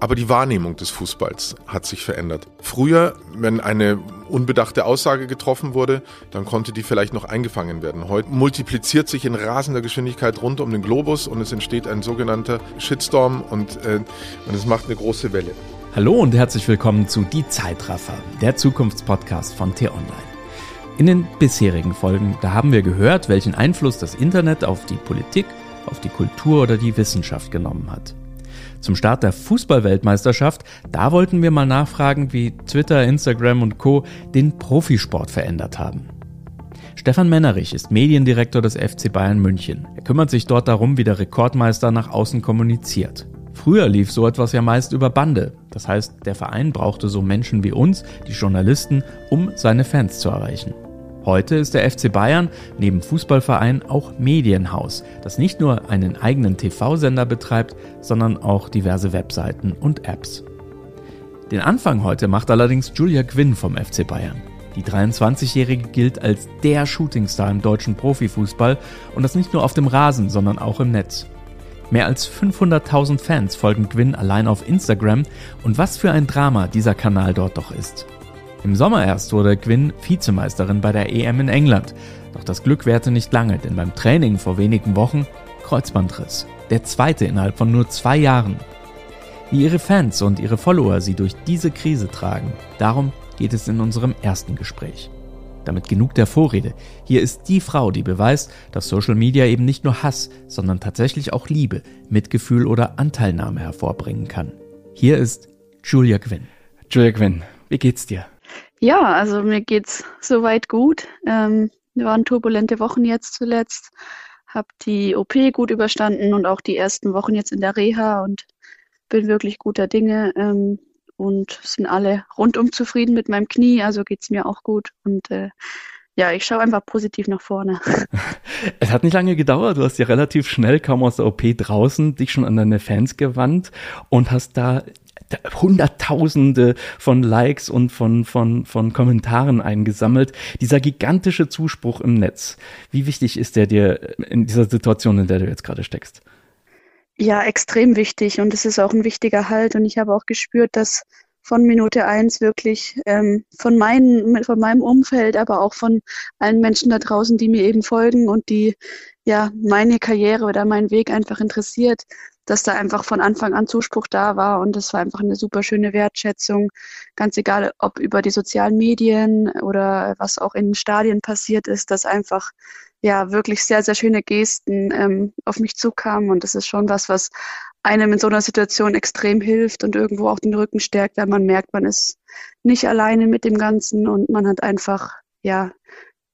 Aber die Wahrnehmung des Fußballs hat sich verändert. Früher, wenn eine unbedachte Aussage getroffen wurde, dann konnte die vielleicht noch eingefangen werden. Heute multipliziert sich in rasender Geschwindigkeit rund um den Globus und es entsteht ein sogenannter Shitstorm und, äh, und es macht eine große Welle. Hallo und herzlich willkommen zu Die Zeitraffer, der Zukunftspodcast von T-Online. In den bisherigen Folgen, da haben wir gehört, welchen Einfluss das Internet auf die Politik, auf die Kultur oder die Wissenschaft genommen hat. Zum Start der Fußballweltmeisterschaft, da wollten wir mal nachfragen, wie Twitter, Instagram und Co. den Profisport verändert haben. Stefan Mennerich ist Mediendirektor des FC Bayern München. Er kümmert sich dort darum, wie der Rekordmeister nach außen kommuniziert. Früher lief so etwas ja meist über Bande. Das heißt, der Verein brauchte so Menschen wie uns, die Journalisten, um seine Fans zu erreichen. Heute ist der FC Bayern neben Fußballverein auch Medienhaus, das nicht nur einen eigenen TV-Sender betreibt, sondern auch diverse Webseiten und Apps. Den Anfang heute macht allerdings Julia Quinn vom FC Bayern. Die 23-Jährige gilt als der Shootingstar im deutschen Profifußball und das nicht nur auf dem Rasen, sondern auch im Netz. Mehr als 500.000 Fans folgen Gwyn allein auf Instagram und was für ein Drama dieser Kanal dort doch ist. Im Sommer erst wurde Gwyn Vizemeisterin bei der EM in England. Doch das Glück währte nicht lange, denn beim Training vor wenigen Wochen Kreuzbandriss. Der zweite innerhalb von nur zwei Jahren. Wie ihre Fans und ihre Follower sie durch diese Krise tragen, darum geht es in unserem ersten Gespräch. Damit genug der Vorrede. Hier ist die Frau, die beweist, dass Social Media eben nicht nur Hass, sondern tatsächlich auch Liebe, Mitgefühl oder Anteilnahme hervorbringen kann. Hier ist Julia Quinn. Julia Quinn, wie geht's dir? Ja, also mir geht's soweit gut. Ähm, wir waren turbulente Wochen jetzt zuletzt. Hab die OP gut überstanden und auch die ersten Wochen jetzt in der Reha und bin wirklich guter Dinge ähm, und sind alle rundum zufrieden mit meinem Knie. Also geht's mir auch gut und äh, ja, ich schaue einfach positiv nach vorne. Es hat nicht lange gedauert. Du hast ja relativ schnell kaum aus der OP draußen dich schon an deine Fans gewandt und hast da Hunderttausende von Likes und von, von, von Kommentaren eingesammelt. Dieser gigantische Zuspruch im Netz. Wie wichtig ist der dir in dieser Situation, in der du jetzt gerade steckst? Ja, extrem wichtig und es ist auch ein wichtiger Halt und ich habe auch gespürt, dass von Minute eins wirklich ähm, von, meinen, von meinem Umfeld, aber auch von allen Menschen da draußen, die mir eben folgen und die ja meine Karriere oder meinen Weg einfach interessiert, dass da einfach von Anfang an Zuspruch da war und das war einfach eine super schöne Wertschätzung. Ganz egal, ob über die sozialen Medien oder was auch in Stadien passiert ist, dass einfach ja wirklich sehr, sehr schöne Gesten ähm, auf mich zukamen und das ist schon was, was einem in so einer Situation extrem hilft und irgendwo auch den Rücken stärkt, weil man merkt, man ist nicht alleine mit dem Ganzen und man hat einfach ja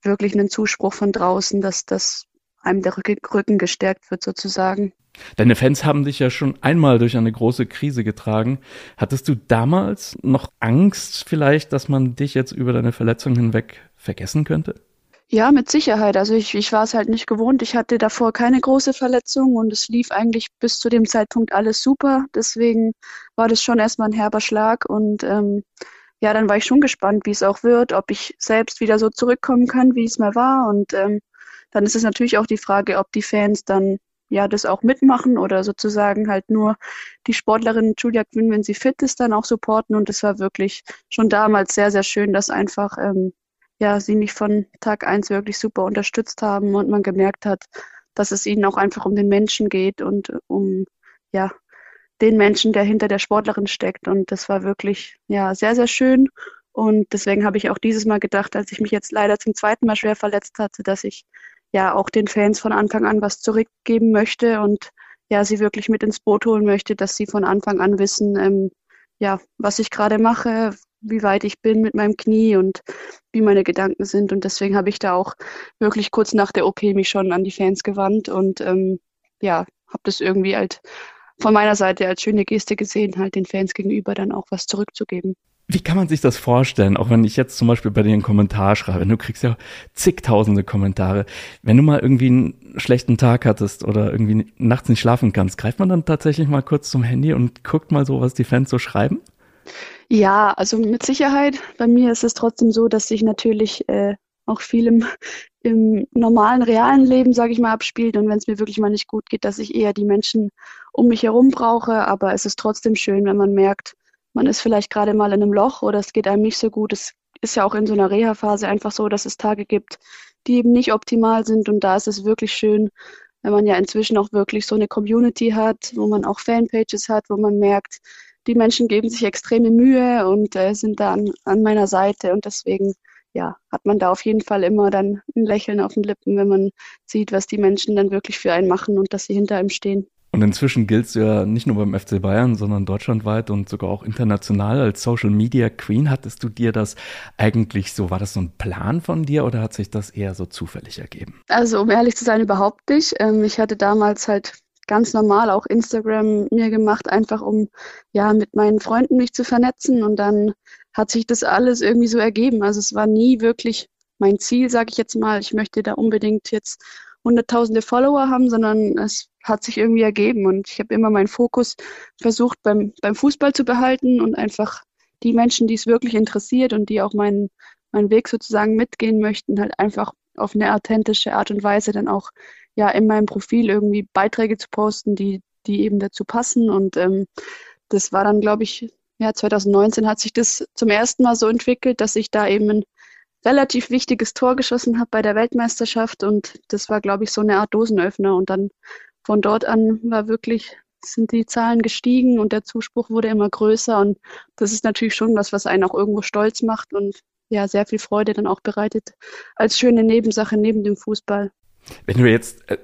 wirklich einen Zuspruch von draußen, dass das einem der Rücken gestärkt wird sozusagen. Deine Fans haben dich ja schon einmal durch eine große Krise getragen. Hattest du damals noch Angst vielleicht, dass man dich jetzt über deine Verletzung hinweg vergessen könnte? Ja, mit Sicherheit. Also ich, ich war es halt nicht gewohnt. Ich hatte davor keine große Verletzung und es lief eigentlich bis zu dem Zeitpunkt alles super. Deswegen war das schon erstmal ein herber Schlag und ähm, ja, dann war ich schon gespannt, wie es auch wird, ob ich selbst wieder so zurückkommen kann, wie es mal war. Und ähm, dann ist es natürlich auch die Frage, ob die Fans dann ja das auch mitmachen oder sozusagen halt nur die Sportlerin Julia Quinn, wenn sie fit ist, dann auch supporten. Und es war wirklich schon damals sehr, sehr schön, dass einfach ähm, ja sie mich von Tag eins wirklich super unterstützt haben und man gemerkt hat, dass es ihnen auch einfach um den Menschen geht und um ja den Menschen, der hinter der Sportlerin steckt. Und das war wirklich ja sehr, sehr schön. Und deswegen habe ich auch dieses Mal gedacht, als ich mich jetzt leider zum zweiten Mal schwer verletzt hatte, dass ich ja auch den Fans von Anfang an was zurückgeben möchte und ja, sie wirklich mit ins Boot holen möchte, dass sie von Anfang an wissen, ähm, ja, was ich gerade mache, wie weit ich bin mit meinem Knie und wie meine Gedanken sind. Und deswegen habe ich da auch wirklich kurz nach der OP mich schon an die Fans gewandt und ähm, ja, habe das irgendwie halt von meiner Seite als schöne Geste gesehen, halt den Fans gegenüber dann auch was zurückzugeben. Wie kann man sich das vorstellen? Auch wenn ich jetzt zum Beispiel bei dir einen Kommentar schreibe, du kriegst ja zigtausende Kommentare. Wenn du mal irgendwie einen schlechten Tag hattest oder irgendwie nachts nicht schlafen kannst, greift man dann tatsächlich mal kurz zum Handy und guckt mal so, was die Fans so schreiben? Ja, also mit Sicherheit. Bei mir ist es trotzdem so, dass ich natürlich äh, auch viel im, im normalen, realen Leben, sage ich mal, abspielt. Und wenn es mir wirklich mal nicht gut geht, dass ich eher die Menschen um mich herum brauche. Aber es ist trotzdem schön, wenn man merkt, man ist vielleicht gerade mal in einem Loch oder es geht einem nicht so gut. Es ist ja auch in so einer Reha-Phase einfach so, dass es Tage gibt, die eben nicht optimal sind. Und da ist es wirklich schön, wenn man ja inzwischen auch wirklich so eine Community hat, wo man auch Fanpages hat, wo man merkt, die Menschen geben sich extreme Mühe und äh, sind da an, an meiner Seite. Und deswegen ja, hat man da auf jeden Fall immer dann ein Lächeln auf den Lippen, wenn man sieht, was die Menschen dann wirklich für einen machen und dass sie hinter einem stehen. Und inzwischen giltst du ja nicht nur beim FC Bayern, sondern deutschlandweit und sogar auch international als Social Media Queen. Hattest du dir das eigentlich so, war das so ein Plan von dir oder hat sich das eher so zufällig ergeben? Also um ehrlich zu sein, überhaupt nicht. Ähm, ich hatte damals halt ganz normal auch Instagram mir gemacht, einfach um ja mit meinen Freunden mich zu vernetzen und dann hat sich das alles irgendwie so ergeben. Also es war nie wirklich mein Ziel, sage ich jetzt mal. Ich möchte da unbedingt jetzt hunderttausende Follower haben, sondern es hat sich irgendwie ergeben. Und ich habe immer meinen Fokus versucht beim, beim Fußball zu behalten und einfach die Menschen, die es wirklich interessiert und die auch meinen, meinen Weg sozusagen mitgehen möchten, halt einfach auf eine authentische Art und Weise dann auch ja in meinem Profil irgendwie Beiträge zu posten, die, die eben dazu passen. Und ähm, das war dann, glaube ich, ja, 2019 hat sich das zum ersten Mal so entwickelt, dass ich da eben ein relativ wichtiges Tor geschossen habe bei der Weltmeisterschaft und das war, glaube ich, so eine Art Dosenöffner und dann von dort an war wirklich, sind die Zahlen gestiegen und der Zuspruch wurde immer größer und das ist natürlich schon was, was einen auch irgendwo stolz macht und ja, sehr viel Freude dann auch bereitet als schöne Nebensache neben dem Fußball. Wenn du jetzt äh,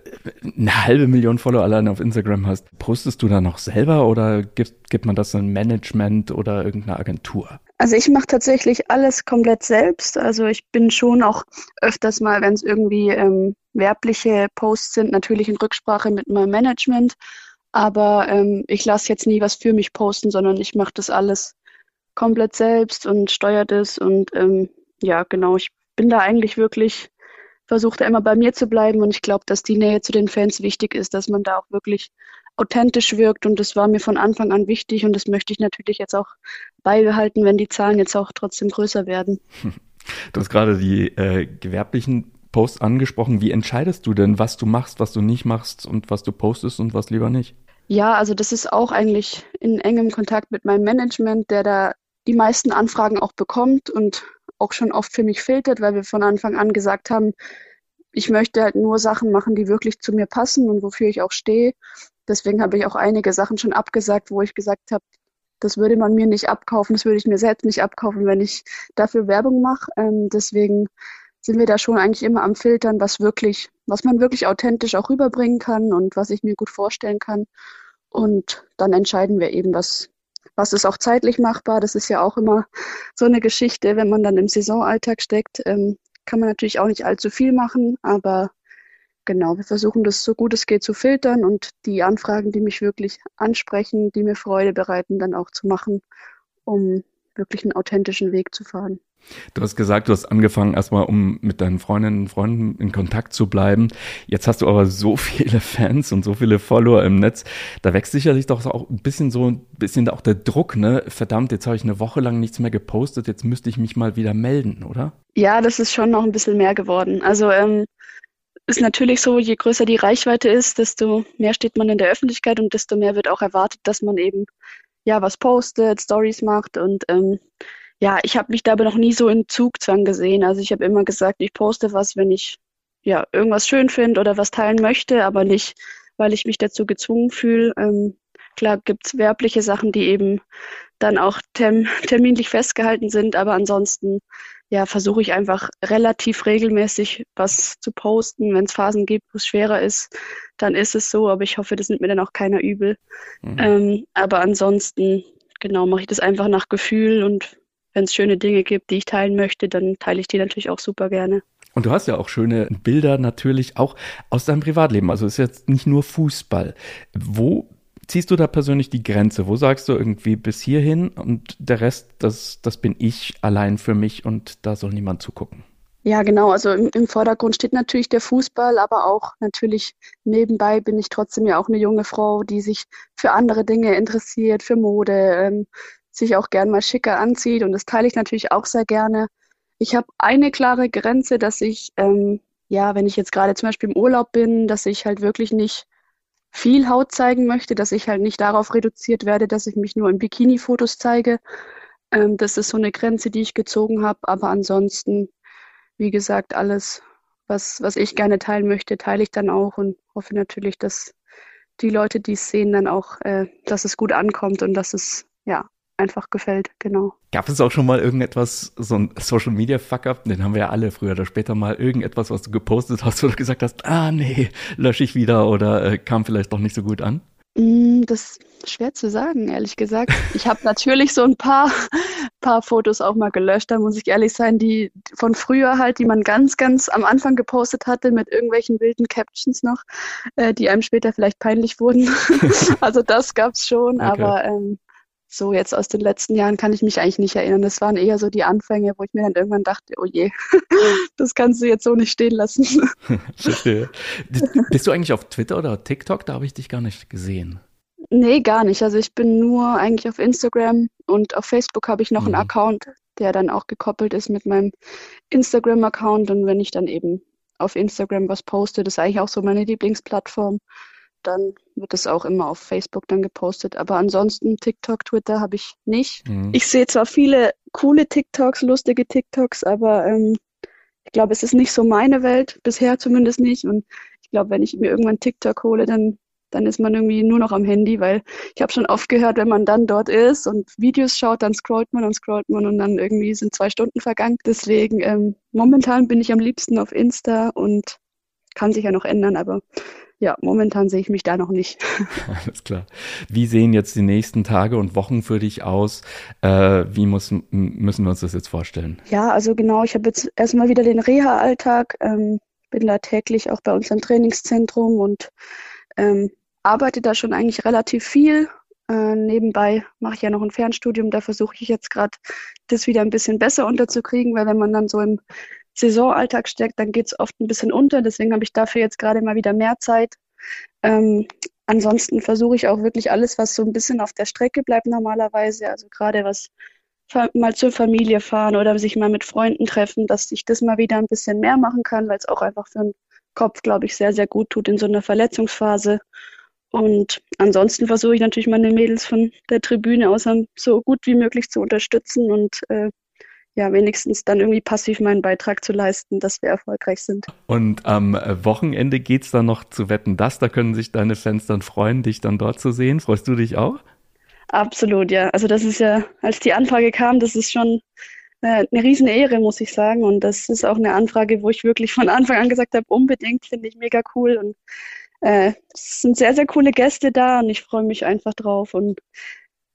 eine halbe Million Follower alleine auf Instagram hast, postest du da noch selber oder gibt, gibt man das ein Management oder irgendeine Agentur? Also ich mache tatsächlich alles komplett selbst. Also ich bin schon auch öfters mal, wenn es irgendwie ähm, werbliche Posts sind, natürlich in Rücksprache mit meinem Management. Aber ähm, ich lasse jetzt nie was für mich posten, sondern ich mache das alles komplett selbst und steuere das. Und ähm, ja, genau, ich bin da eigentlich wirklich versucht er immer bei mir zu bleiben und ich glaube, dass die Nähe zu den Fans wichtig ist, dass man da auch wirklich authentisch wirkt und das war mir von Anfang an wichtig und das möchte ich natürlich jetzt auch beibehalten, wenn die Zahlen jetzt auch trotzdem größer werden. Du hast gerade die äh, gewerblichen Posts angesprochen. Wie entscheidest du denn, was du machst, was du nicht machst und was du postest und was lieber nicht? Ja, also das ist auch eigentlich in engem Kontakt mit meinem Management, der da die meisten Anfragen auch bekommt und auch schon oft für mich filtert, weil wir von Anfang an gesagt haben, ich möchte halt nur Sachen machen, die wirklich zu mir passen und wofür ich auch stehe. Deswegen habe ich auch einige Sachen schon abgesagt, wo ich gesagt habe, das würde man mir nicht abkaufen, das würde ich mir selbst nicht abkaufen, wenn ich dafür Werbung mache. Ähm, deswegen sind wir da schon eigentlich immer am Filtern, was wirklich, was man wirklich authentisch auch rüberbringen kann und was ich mir gut vorstellen kann. Und dann entscheiden wir eben, was, was ist auch zeitlich machbar. Das ist ja auch immer so eine Geschichte, wenn man dann im Saisonalltag steckt, ähm, kann man natürlich auch nicht allzu viel machen, aber genau, wir versuchen das so gut es geht zu filtern und die Anfragen, die mich wirklich ansprechen, die mir Freude bereiten, dann auch zu machen, um wirklich einen authentischen Weg zu fahren. Du hast gesagt, du hast angefangen erstmal, um mit deinen Freundinnen und Freunden in Kontakt zu bleiben. Jetzt hast du aber so viele Fans und so viele Follower im Netz. Da wächst sicherlich doch auch ein bisschen so ein bisschen auch der Druck, ne? Verdammt, jetzt habe ich eine Woche lang nichts mehr gepostet, jetzt müsste ich mich mal wieder melden, oder? Ja, das ist schon noch ein bisschen mehr geworden. Also ähm, ist natürlich so, je größer die Reichweite ist, desto mehr steht man in der Öffentlichkeit und desto mehr wird auch erwartet, dass man eben ja was postet, Stories macht und ähm, ja, ich habe mich da aber noch nie so in Zugzwang gesehen. Also ich habe immer gesagt, ich poste was, wenn ich ja irgendwas schön finde oder was teilen möchte, aber nicht, weil ich mich dazu gezwungen fühle. Ähm, klar gibt's werbliche Sachen, die eben dann auch term terminlich festgehalten sind, aber ansonsten ja, versuche ich einfach relativ regelmäßig was zu posten. Wenn es Phasen gibt, wo es schwerer ist, dann ist es so, aber ich hoffe, das nimmt mir dann auch keiner übel. Mhm. Ähm, aber ansonsten, genau, mache ich das einfach nach Gefühl und wenn es schöne Dinge gibt, die ich teilen möchte, dann teile ich die natürlich auch super gerne. Und du hast ja auch schöne Bilder natürlich auch aus deinem Privatleben. Also es ist jetzt nicht nur Fußball. Wo ziehst du da persönlich die Grenze? Wo sagst du irgendwie bis hierhin und der Rest, das, das bin ich allein für mich und da soll niemand zugucken? Ja, genau. Also im, im, Vordergrund steht natürlich der Fußball, aber auch natürlich nebenbei bin ich trotzdem ja auch eine junge Frau, die sich für andere Dinge interessiert, für Mode, ähm, sich auch gern mal schicker anzieht und das teile ich natürlich auch sehr gerne. Ich habe eine klare Grenze, dass ich, ähm, ja, wenn ich jetzt gerade zum Beispiel im Urlaub bin, dass ich halt wirklich nicht viel Haut zeigen möchte, dass ich halt nicht darauf reduziert werde, dass ich mich nur in Bikini-Fotos zeige. Ähm, das ist so eine Grenze, die ich gezogen habe. Aber ansonsten, wie gesagt, alles, was, was ich gerne teilen möchte, teile ich dann auch und hoffe natürlich, dass die Leute, die es sehen, dann auch, äh, dass es gut ankommt und dass es ja einfach gefällt, genau. Gab es auch schon mal irgendetwas, so ein Social Media Fuck-up, den haben wir ja alle früher oder später mal, irgendetwas, was du gepostet hast, wo du gesagt hast, ah nee, lösche ich wieder oder äh, kam vielleicht doch nicht so gut an? Mm, das ist schwer zu sagen, ehrlich gesagt. Ich habe natürlich so ein paar, paar Fotos auch mal gelöscht, da muss ich ehrlich sein, die von früher halt, die man ganz, ganz am Anfang gepostet hatte mit irgendwelchen wilden Captions noch, äh, die einem später vielleicht peinlich wurden. also das gab's schon, okay. aber ähm, so jetzt aus den letzten Jahren kann ich mich eigentlich nicht erinnern. Das waren eher so die Anfänge, wo ich mir dann irgendwann dachte, oh je, das kannst du jetzt so nicht stehen lassen. Verstehe. Bist du eigentlich auf Twitter oder TikTok? Da habe ich dich gar nicht gesehen. Nee, gar nicht. Also ich bin nur eigentlich auf Instagram und auf Facebook habe ich noch mhm. einen Account, der dann auch gekoppelt ist mit meinem Instagram-Account. Und wenn ich dann eben auf Instagram was poste, das ist eigentlich auch so meine Lieblingsplattform dann wird es auch immer auf Facebook dann gepostet. Aber ansonsten TikTok, Twitter habe ich nicht. Mhm. Ich sehe zwar viele coole TikToks, lustige TikToks, aber ähm, ich glaube, es ist nicht so meine Welt, bisher zumindest nicht. Und ich glaube, wenn ich mir irgendwann TikTok hole, dann, dann ist man irgendwie nur noch am Handy, weil ich habe schon oft gehört, wenn man dann dort ist und Videos schaut, dann scrollt man und scrollt man und dann irgendwie sind zwei Stunden vergangen. Deswegen, ähm, momentan bin ich am liebsten auf Insta und kann sich ja noch ändern, aber ja, momentan sehe ich mich da noch nicht. Alles klar. Wie sehen jetzt die nächsten Tage und Wochen für dich aus? Äh, wie muss, müssen wir uns das jetzt vorstellen? Ja, also genau, ich habe jetzt erstmal wieder den Reha-Alltag, ähm, bin da täglich auch bei uns im Trainingszentrum und ähm, arbeite da schon eigentlich relativ viel. Äh, nebenbei mache ich ja noch ein Fernstudium, da versuche ich jetzt gerade das wieder ein bisschen besser unterzukriegen, weil wenn man dann so im Saisonalltag steckt, dann geht es oft ein bisschen unter. Deswegen habe ich dafür jetzt gerade mal wieder mehr Zeit. Ähm, ansonsten versuche ich auch wirklich alles, was so ein bisschen auf der Strecke bleibt normalerweise. Also gerade was mal zur Familie fahren oder sich mal mit Freunden treffen, dass ich das mal wieder ein bisschen mehr machen kann, weil es auch einfach für den Kopf, glaube ich, sehr, sehr gut tut in so einer Verletzungsphase. Und ansonsten versuche ich natürlich meine Mädels von der Tribüne aus so gut wie möglich zu unterstützen und äh, ja, wenigstens dann irgendwie passiv meinen Beitrag zu leisten, dass wir erfolgreich sind. Und am Wochenende geht's dann noch zu Wetten das. Da können sich deine Fans dann freuen, dich dann dort zu sehen. Freust du dich auch? Absolut, ja. Also das ist ja, als die Anfrage kam, das ist schon äh, eine riesen Ehre, muss ich sagen. Und das ist auch eine Anfrage, wo ich wirklich von Anfang an gesagt habe, unbedingt, finde ich mega cool. Und äh, es sind sehr, sehr coole Gäste da und ich freue mich einfach drauf. Und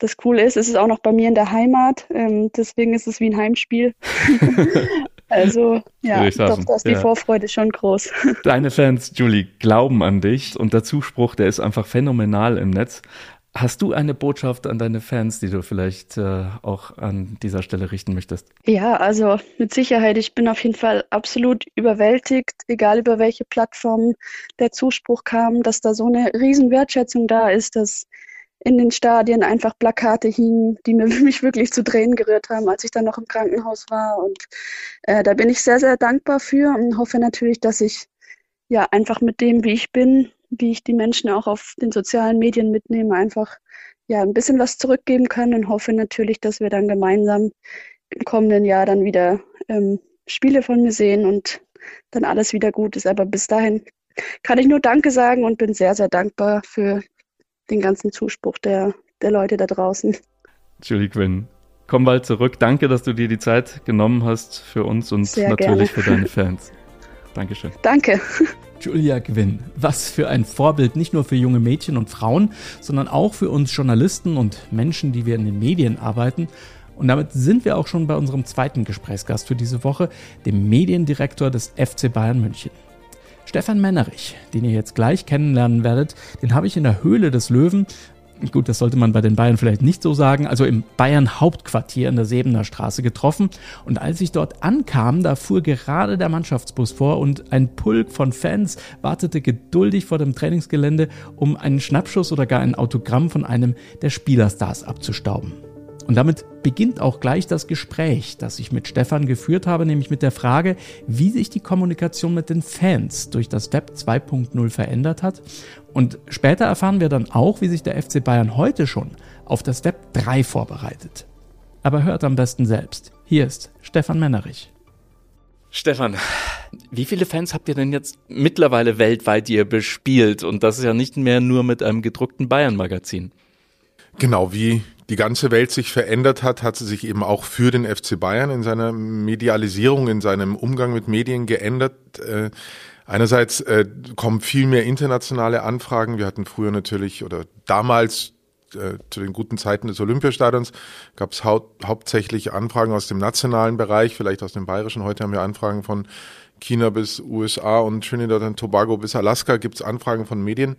das Coole ist, es ist auch noch bei mir in der Heimat, ähm, deswegen ist es wie ein Heimspiel. also ja, doch, da ist die ja. Vorfreude schon groß. Deine Fans, Julie, glauben an dich und der Zuspruch, der ist einfach phänomenal im Netz. Hast du eine Botschaft an deine Fans, die du vielleicht äh, auch an dieser Stelle richten möchtest? Ja, also mit Sicherheit. Ich bin auf jeden Fall absolut überwältigt, egal über welche Plattform der Zuspruch kam, dass da so eine riesen Wertschätzung da ist, dass in den Stadien einfach Plakate hingen, die mir, mich wirklich zu Tränen gerührt haben, als ich dann noch im Krankenhaus war. Und äh, da bin ich sehr, sehr dankbar für und hoffe natürlich, dass ich ja einfach mit dem, wie ich bin, wie ich die Menschen auch auf den sozialen Medien mitnehme, einfach ja ein bisschen was zurückgeben kann und hoffe natürlich, dass wir dann gemeinsam im kommenden Jahr dann wieder ähm, Spiele von mir sehen und dann alles wieder gut ist. Aber bis dahin kann ich nur Danke sagen und bin sehr, sehr dankbar für den ganzen Zuspruch der, der Leute da draußen. Julie Quinn, komm bald zurück. Danke, dass du dir die Zeit genommen hast für uns und Sehr natürlich gerne. für deine Fans. Dankeschön. Danke. Julia Gwynn, was für ein Vorbild, nicht nur für junge Mädchen und Frauen, sondern auch für uns Journalisten und Menschen, die wir in den Medien arbeiten. Und damit sind wir auch schon bei unserem zweiten Gesprächsgast für diese Woche, dem Mediendirektor des FC Bayern München. Stefan Mennerich, den ihr jetzt gleich kennenlernen werdet, den habe ich in der Höhle des Löwen gut, das sollte man bei den Bayern vielleicht nicht so sagen, also im Bayern Hauptquartier in der Sebener Straße getroffen. Und als ich dort ankam, da fuhr gerade der Mannschaftsbus vor und ein Pulk von Fans wartete geduldig vor dem Trainingsgelände, um einen Schnappschuss oder gar ein Autogramm von einem der Spielerstars abzustauben. Und damit beginnt auch gleich das Gespräch, das ich mit Stefan geführt habe, nämlich mit der Frage, wie sich die Kommunikation mit den Fans durch das Web 2.0 verändert hat. Und später erfahren wir dann auch, wie sich der FC Bayern heute schon auf das Web 3 vorbereitet. Aber hört am besten selbst. Hier ist Stefan Mennerich. Stefan, wie viele Fans habt ihr denn jetzt mittlerweile weltweit ihr bespielt? Und das ist ja nicht mehr nur mit einem gedruckten Bayern-Magazin. Genau, wie die ganze Welt sich verändert hat, hat sie sich eben auch für den FC Bayern in seiner Medialisierung, in seinem Umgang mit Medien geändert. Äh, einerseits äh, kommen viel mehr internationale Anfragen. Wir hatten früher natürlich oder damals äh, zu den guten Zeiten des Olympiastadions gab es hau hauptsächlich Anfragen aus dem nationalen Bereich, vielleicht aus dem bayerischen. Heute haben wir Anfragen von China bis USA und Trinidad und Tobago bis Alaska gibt es Anfragen von Medien.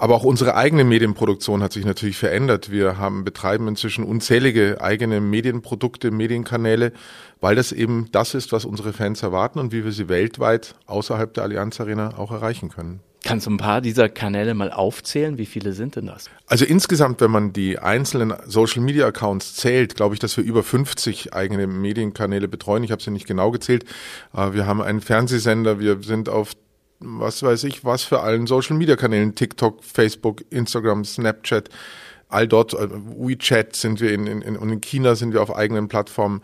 Aber auch unsere eigene Medienproduktion hat sich natürlich verändert. Wir haben, betreiben inzwischen unzählige eigene Medienprodukte, Medienkanäle, weil das eben das ist, was unsere Fans erwarten und wie wir sie weltweit außerhalb der Allianz Arena auch erreichen können. Kannst du ein paar dieser Kanäle mal aufzählen? Wie viele sind denn das? Also insgesamt, wenn man die einzelnen Social Media Accounts zählt, glaube ich, dass wir über 50 eigene Medienkanäle betreuen. Ich habe sie nicht genau gezählt. Wir haben einen Fernsehsender, wir sind auf was weiß ich, was für allen Social Media Kanälen, TikTok, Facebook, Instagram, Snapchat, all dort, äh, WeChat sind wir in, in, und in China sind wir auf eigenen Plattformen.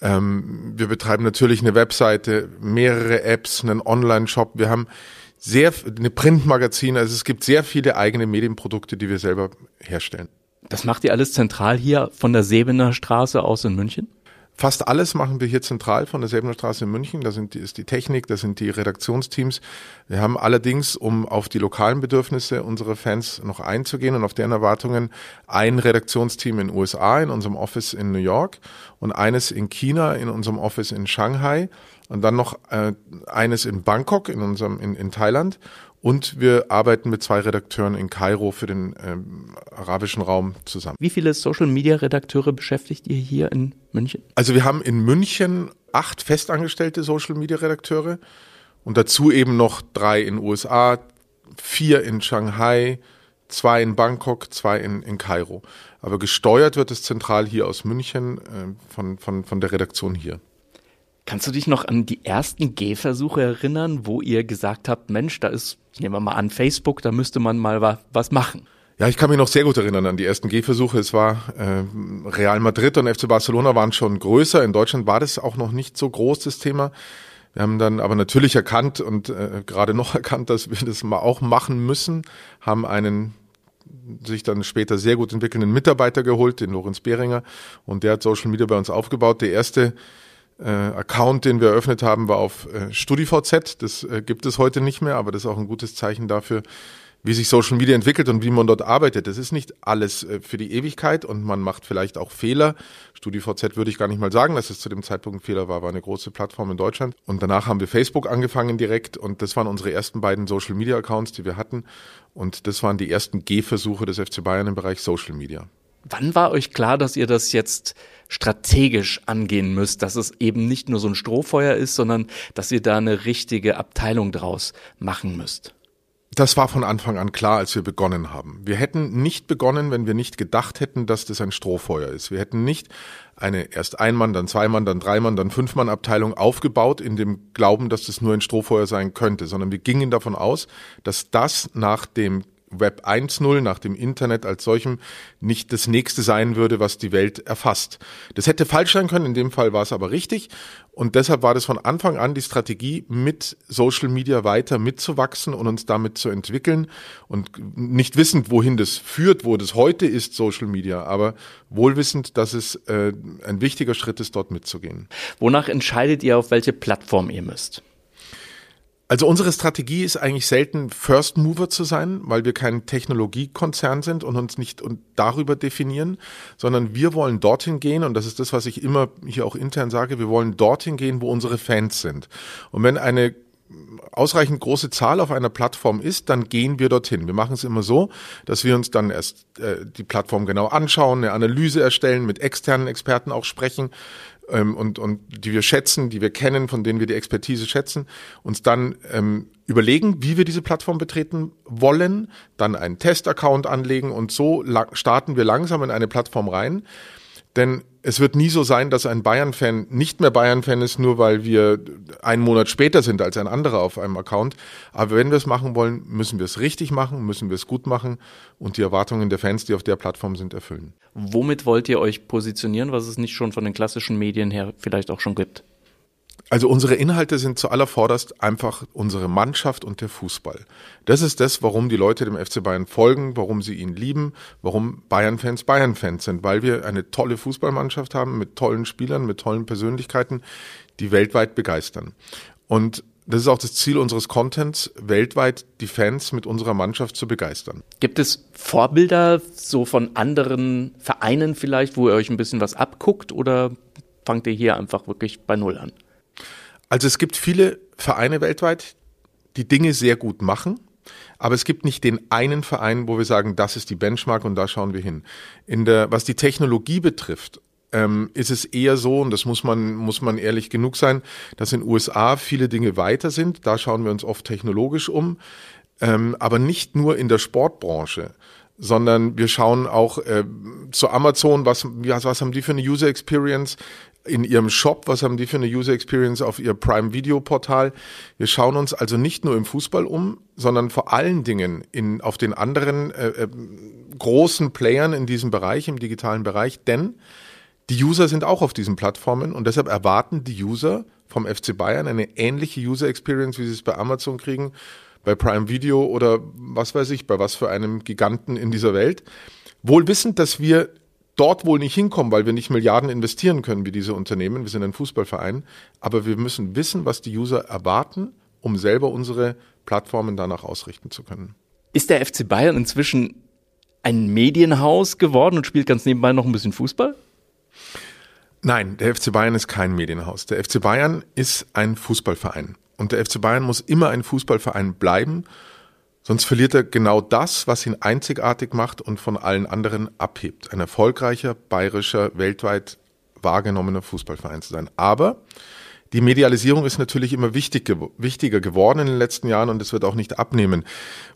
Ähm, wir betreiben natürlich eine Webseite, mehrere Apps, einen Online-Shop. Wir haben sehr, eine Printmagazin, also es gibt sehr viele eigene Medienprodukte, die wir selber herstellen. Das macht ihr alles zentral hier von der Sebener Straße aus in München? Fast alles machen wir hier zentral von der Straße in München. Da sind die, ist die Technik, da sind die Redaktionsteams. Wir haben allerdings, um auf die lokalen Bedürfnisse unserer Fans noch einzugehen und auf deren Erwartungen, ein Redaktionsteam in USA, in unserem Office in New York und eines in China, in unserem Office in Shanghai und dann noch äh, eines in Bangkok, in unserem, in, in Thailand und wir arbeiten mit zwei Redakteuren in Kairo für den ähm, arabischen Raum zusammen. Wie viele Social-Media-Redakteure beschäftigt ihr hier in München? Also wir haben in München acht festangestellte Social-Media-Redakteure und dazu eben noch drei in USA, vier in Shanghai, zwei in Bangkok, zwei in, in Kairo. Aber gesteuert wird es zentral hier aus München äh, von, von, von der Redaktion hier. Kannst du dich noch an die ersten Gehversuche erinnern, wo ihr gesagt habt, Mensch, da ist, nehmen wir mal an, Facebook, da müsste man mal was machen? Ja, ich kann mich noch sehr gut erinnern an die ersten Gehversuche. Es war äh, Real Madrid und FC Barcelona waren schon größer. In Deutschland war das auch noch nicht so groß, das Thema. Wir haben dann aber natürlich erkannt und äh, gerade noch erkannt, dass wir das mal auch machen müssen, haben einen sich dann später sehr gut entwickelnden Mitarbeiter geholt, den Lorenz Behringer, und der hat Social Media bei uns aufgebaut. Der erste äh, Account, den wir eröffnet haben, war auf äh, StudiVZ. Das äh, gibt es heute nicht mehr, aber das ist auch ein gutes Zeichen dafür, wie sich Social Media entwickelt und wie man dort arbeitet. Das ist nicht alles äh, für die Ewigkeit und man macht vielleicht auch Fehler. StudiVZ würde ich gar nicht mal sagen, dass es zu dem Zeitpunkt ein Fehler war, war eine große Plattform in Deutschland. Und danach haben wir Facebook angefangen direkt und das waren unsere ersten beiden Social Media Accounts, die wir hatten. Und das waren die ersten Gehversuche des FC Bayern im Bereich Social Media. Wann war euch klar, dass ihr das jetzt strategisch angehen müsst, dass es eben nicht nur so ein Strohfeuer ist, sondern dass ihr da eine richtige Abteilung draus machen müsst? Das war von Anfang an klar, als wir begonnen haben. Wir hätten nicht begonnen, wenn wir nicht gedacht hätten, dass das ein Strohfeuer ist. Wir hätten nicht eine erst Ein-Mann, dann Zwei-Mann, dann Drei-Mann, dann Fünf-Mann-Abteilung aufgebaut in dem Glauben, dass das nur ein Strohfeuer sein könnte, sondern wir gingen davon aus, dass das nach dem Web 1.0 nach dem Internet als solchem nicht das nächste sein würde, was die Welt erfasst. Das hätte falsch sein können, in dem Fall war es aber richtig. Und deshalb war das von Anfang an die Strategie, mit Social Media weiter mitzuwachsen und uns damit zu entwickeln und nicht wissend, wohin das führt, wo das heute ist, Social Media, aber wohlwissend, dass es äh, ein wichtiger Schritt ist, dort mitzugehen. Wonach entscheidet ihr, auf welche Plattform ihr müsst? Also unsere Strategie ist eigentlich selten First Mover zu sein, weil wir kein Technologiekonzern sind und uns nicht darüber definieren, sondern wir wollen dorthin gehen und das ist das, was ich immer hier auch intern sage, wir wollen dorthin gehen, wo unsere Fans sind. Und wenn eine ausreichend große Zahl auf einer Plattform ist, dann gehen wir dorthin. Wir machen es immer so, dass wir uns dann erst äh, die Plattform genau anschauen, eine Analyse erstellen, mit externen Experten auch sprechen ähm, und, und die wir schätzen, die wir kennen, von denen wir die Expertise schätzen, uns dann ähm, überlegen, wie wir diese Plattform betreten wollen, dann einen Testaccount anlegen und so starten wir langsam in eine Plattform rein. Denn es wird nie so sein, dass ein Bayern-Fan nicht mehr Bayern-Fan ist, nur weil wir einen Monat später sind als ein anderer auf einem Account. Aber wenn wir es machen wollen, müssen wir es richtig machen, müssen wir es gut machen und die Erwartungen der Fans, die auf der Plattform sind, erfüllen. Womit wollt ihr euch positionieren, was es nicht schon von den klassischen Medien her vielleicht auch schon gibt? Also unsere Inhalte sind zuallervorderst einfach unsere Mannschaft und der Fußball. Das ist das, warum die Leute dem FC Bayern folgen, warum sie ihn lieben, warum Bayern-Fans Bayern-Fans sind, weil wir eine tolle Fußballmannschaft haben mit tollen Spielern, mit tollen Persönlichkeiten, die weltweit begeistern. Und das ist auch das Ziel unseres Contents, weltweit die Fans mit unserer Mannschaft zu begeistern. Gibt es Vorbilder so von anderen Vereinen vielleicht, wo ihr euch ein bisschen was abguckt oder fangt ihr hier einfach wirklich bei Null an? Also es gibt viele Vereine weltweit, die Dinge sehr gut machen. Aber es gibt nicht den einen Verein, wo wir sagen, das ist die Benchmark und da schauen wir hin. In der, was die Technologie betrifft, ähm, ist es eher so, und das muss man, muss man ehrlich genug sein, dass in USA viele Dinge weiter sind. Da schauen wir uns oft technologisch um. Ähm, aber nicht nur in der Sportbranche, sondern wir schauen auch äh, zu Amazon, was, was, was haben die für eine User Experience? In ihrem Shop, was haben die für eine User Experience auf ihr Prime Video Portal. Wir schauen uns also nicht nur im Fußball um, sondern vor allen Dingen in, auf den anderen äh, äh, großen Playern in diesem Bereich, im digitalen Bereich, denn die User sind auch auf diesen Plattformen und deshalb erwarten die User vom FC Bayern eine ähnliche User Experience, wie sie es bei Amazon kriegen, bei Prime Video oder was weiß ich, bei was für einem Giganten in dieser Welt. Wohl wissend, dass wir dort wohl nicht hinkommen, weil wir nicht Milliarden investieren können wie diese Unternehmen. Wir sind ein Fußballverein. Aber wir müssen wissen, was die User erwarten, um selber unsere Plattformen danach ausrichten zu können. Ist der FC Bayern inzwischen ein Medienhaus geworden und spielt ganz nebenbei noch ein bisschen Fußball? Nein, der FC Bayern ist kein Medienhaus. Der FC Bayern ist ein Fußballverein. Und der FC Bayern muss immer ein Fußballverein bleiben Sonst verliert er genau das, was ihn einzigartig macht und von allen anderen abhebt. Ein erfolgreicher, bayerischer, weltweit wahrgenommener Fußballverein zu sein. Aber die Medialisierung ist natürlich immer wichtig, wichtiger geworden in den letzten Jahren und es wird auch nicht abnehmen.